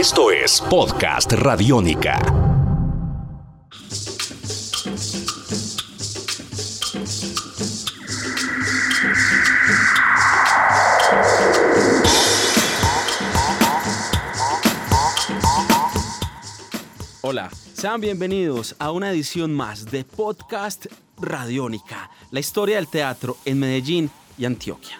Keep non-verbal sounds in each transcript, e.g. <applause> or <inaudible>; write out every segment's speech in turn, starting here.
Esto es Podcast Radiónica. Hola, sean bienvenidos a una edición más de Podcast Radiónica, la historia del teatro en Medellín y Antioquia.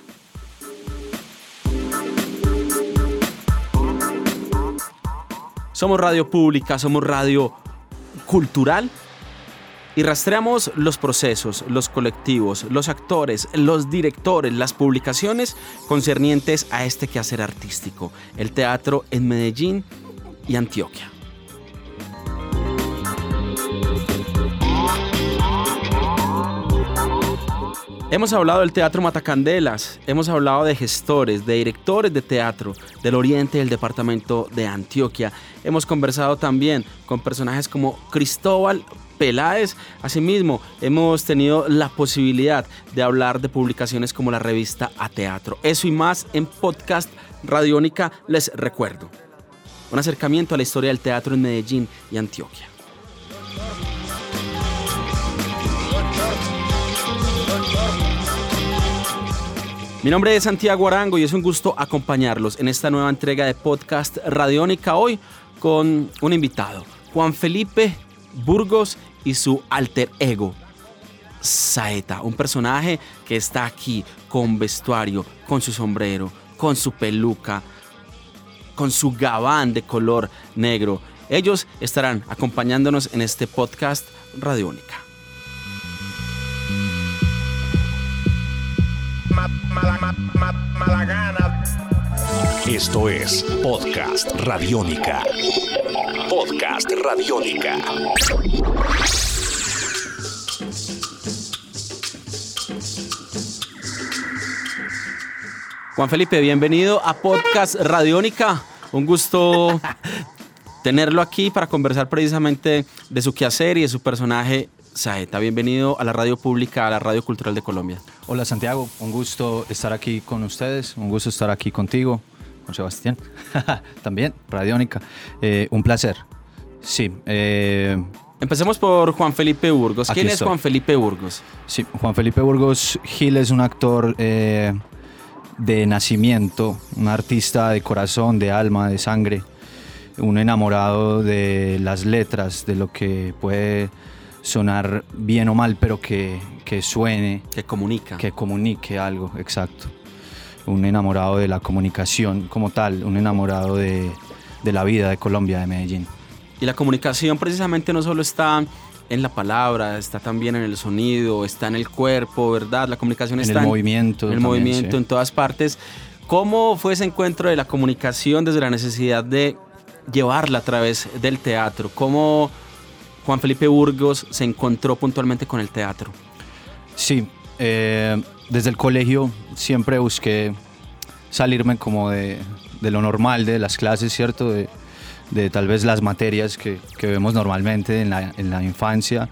Somos radio pública, somos radio cultural y rastreamos los procesos, los colectivos, los actores, los directores, las publicaciones concernientes a este quehacer artístico, el teatro en Medellín y Antioquia. Hemos hablado del Teatro Matacandelas, hemos hablado de gestores, de directores de teatro del oriente del departamento de Antioquia. Hemos conversado también con personajes como Cristóbal Peláez. Asimismo, hemos tenido la posibilidad de hablar de publicaciones como la revista A Teatro. Eso y más en podcast Radiónica les recuerdo. Un acercamiento a la historia del teatro en Medellín y Antioquia. Mi nombre es Santiago Arango y es un gusto acompañarlos en esta nueva entrega de podcast Radiónica hoy con un invitado, Juan Felipe Burgos y su alter ego, Saeta, un personaje que está aquí con vestuario, con su sombrero, con su peluca, con su gabán de color negro. Ellos estarán acompañándonos en este podcast Radiónica. Esto es Podcast Radiónica. Podcast Radiónica. Juan Felipe, bienvenido a Podcast Radiónica. Un gusto <laughs> tenerlo aquí para conversar precisamente de su quehacer y de su personaje Saeta. Bienvenido a la radio pública, a la radio cultural de Colombia. Hola Santiago, un gusto estar aquí con ustedes, un gusto estar aquí contigo, con Sebastián, <laughs> también, Radiónica. Eh, un placer. Sí. eh, Empecemos por Juan Felipe Burgos. ¿Quién es estoy. Juan Felipe Burgos? sí, Juan Felipe Burgos Gil es un actor eh, de nacimiento, un artista de corazón, de alma, de sangre, un enamorado de las letras, de lo que puede sonar bien o mal, pero que, que suene, Que comunica. que comunique algo, exacto. Un enamorado de la comunicación como tal, un enamorado de, de la vida de Colombia, de Medellín. Y la comunicación precisamente no solo está en la palabra, está también en el sonido, está en el cuerpo, ¿verdad? La comunicación En está el movimiento en el también, movimiento, sí. en todas partes. ¿Cómo fue ese encuentro de la comunicación desde la necesidad de llevarla a través del teatro? ¿Cómo Juan Felipe Burgos se encontró puntualmente con el teatro? Sí, eh, desde el colegio siempre busqué salirme como de, de lo normal, de las clases, ¿cierto? De, de tal vez las materias que, que vemos normalmente en la, en la infancia,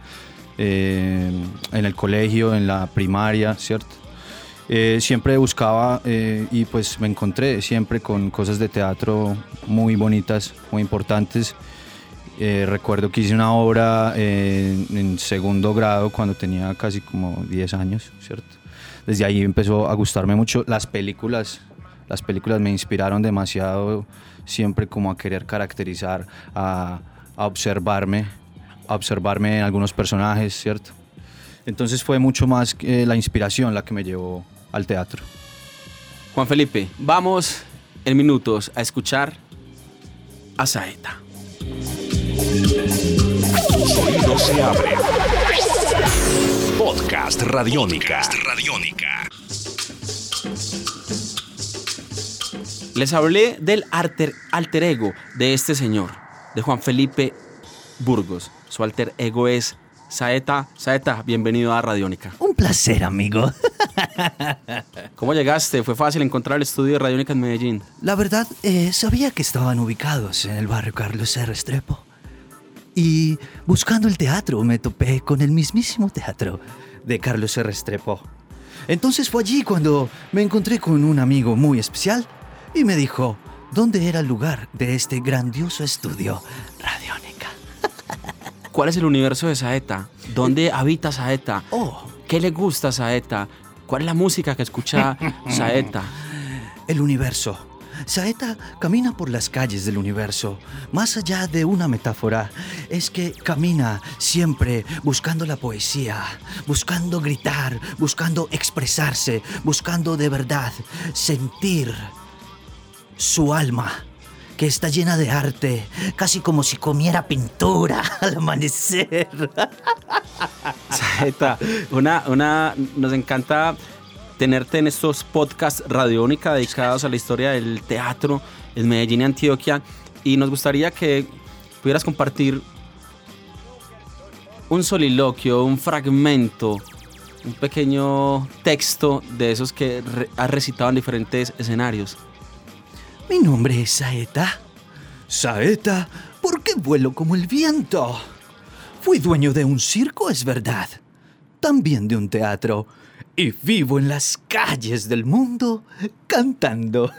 eh, en el colegio, en la primaria, ¿cierto? Eh, siempre buscaba eh, y pues me encontré siempre con cosas de teatro muy bonitas, muy importantes. Eh, recuerdo que hice una obra eh, en segundo grado cuando tenía casi como 10 años, ¿cierto? Desde ahí empezó a gustarme mucho las películas. Las películas me inspiraron demasiado, siempre como a querer caracterizar, a, observarme, a observarme en algunos personajes, ¿cierto? Entonces fue mucho más la inspiración la que me llevó al teatro. Juan Felipe, vamos en minutos a escuchar a Saeta. Se abren. Podcast Radiónica. Radiónica. Les hablé del alter, alter ego de este señor, de Juan Felipe Burgos. Su alter ego es Saeta. Saeta, bienvenido a Radiónica. Un placer, amigo. ¿Cómo llegaste? ¿Fue fácil encontrar el estudio de Radiónica en Medellín? La verdad, eh, sabía que estaban ubicados en el barrio Carlos R. Estrepo. Y buscando el teatro me topé con el mismísimo teatro de Carlos R. Estrepo. Entonces fue allí cuando me encontré con un amigo muy especial y me dijo, dónde era el lugar de este grandioso estudio radiónica. <laughs> ¿Cuál es el universo de Saeta? ¿Dónde habita Saeta? Oh, ¿Qué le gusta a Saeta? ¿Cuál es la música que escucha <laughs> Saeta? el universo. Saeta camina por las calles del universo. Más allá de una metáfora, es que camina siempre buscando la poesía, buscando gritar, buscando expresarse, buscando de verdad sentir su alma, que está llena de arte, casi como si comiera pintura <laughs> al amanecer. Saeta, una, una, nos encanta tenerte en estos podcasts radiónica dedicados a la historia del teatro en Medellín y Antioquia. Y nos gustaría que pudieras compartir un soliloquio, un fragmento, un pequeño texto de esos que has recitado en diferentes escenarios. Mi nombre es Saeta. Saeta, porque vuelo como el viento. Fui dueño de un circo, es verdad. También de un teatro. Y vivo en las calles del mundo cantando.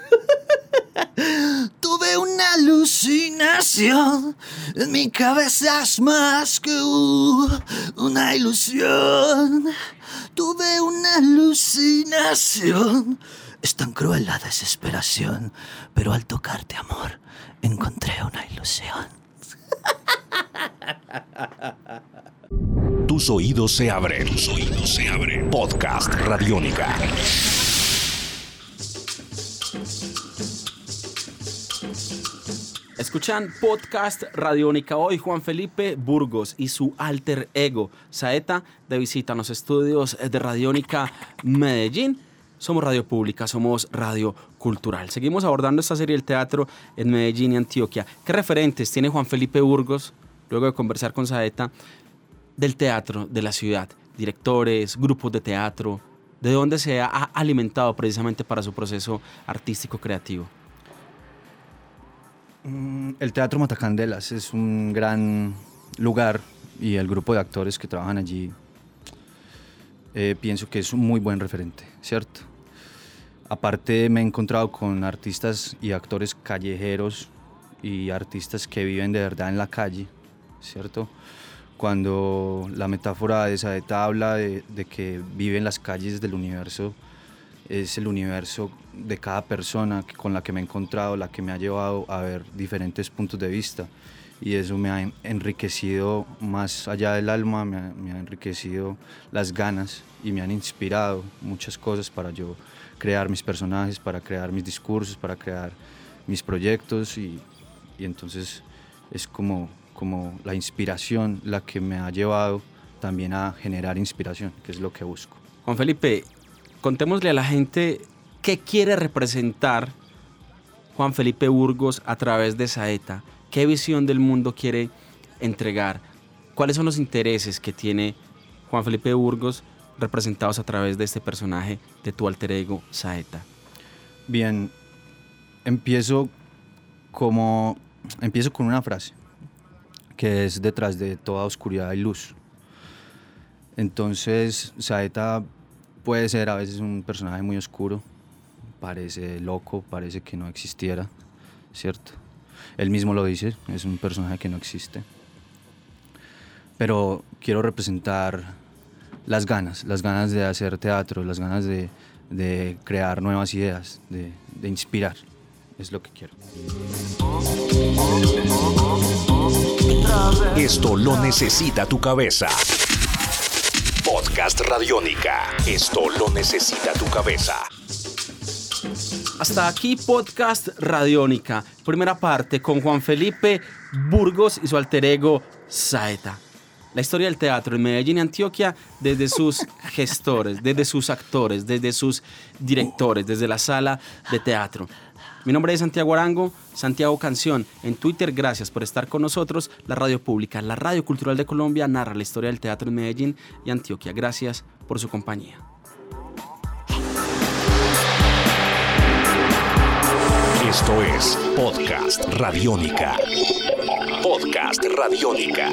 <laughs> Tuve una alucinación. En mi cabeza es más que una ilusión. Tuve una alucinación. Es tan cruel la desesperación, pero al tocarte, amor, encontré una ilusión. <laughs> Tus oídos se abren. Oídos se abren. Podcast Radiónica. Escuchan podcast Radiónica hoy Juan Felipe Burgos y su alter ego Saeta de visita en los estudios de Radiónica Medellín. Somos radio pública, somos radio cultural. Seguimos abordando esta serie del teatro en Medellín y Antioquia. ¿Qué referentes tiene Juan Felipe Burgos, luego de conversar con Saeta, del teatro de la ciudad? Directores, grupos de teatro, ¿de dónde se ha alimentado precisamente para su proceso artístico creativo? Mm, El Teatro Matacandelas es un gran lugar y el grupo de actores que trabajan allí eh, pienso que es un muy buen referente, ¿cierto? Aparte me he encontrado con artistas y actores callejeros y artistas que viven de verdad en la calle, ¿cierto? Cuando la metáfora de Saeta habla de, de que vive en las calles del universo, es el universo de cada persona con la que me he encontrado, la que me ha llevado a ver diferentes puntos de vista. Y eso me ha en- enriquecido más allá del alma, me ha, me ha enriquecido las ganas y me han inspirado muchas cosas para yo crear mis personajes, para crear mis discursos, para crear mis proyectos y, y entonces es como, como la inspiración la que me ha llevado también a generar inspiración, que es lo que busco. Juan Felipe, contémosle a la gente qué quiere representar Juan Felipe Burgos a través de Saeta, qué visión del mundo quiere entregar, cuáles son los intereses que tiene Juan Felipe Burgos representados a través de este personaje de tu alter ego Saeta. Bien, empiezo como empiezo con una frase que es detrás de toda oscuridad hay luz. Entonces, Saeta puede ser a veces un personaje muy oscuro, parece loco, parece que no existiera, ¿cierto? Él mismo lo dice, es un personaje que no existe. Pero quiero representar las ganas, las ganas de hacer teatro, las ganas de, crear nuevas ideas, de, de inspirar. Es lo que quiero. Esto lo necesita tu cabeza. Podcast Radiónica. Esto lo necesita tu cabeza. Hasta aquí podcast Radiónica, primera parte con Juan Felipe Burgos y su alter ego Saeta. La historia del teatro en Medellín y Antioquia desde sus <laughs> gestores, desde sus actores, desde sus directores, desde la sala de teatro. Mi nombre es Santiago Arango, Santiago Canción. En Twitter, gracias por estar con nosotros. La radio pública, la radio cultural de Colombia, narra la historia del teatro en Medellín y Antioquia. Gracias por su compañía. Esto es Podcast Radiónica. Podcast Radiónica.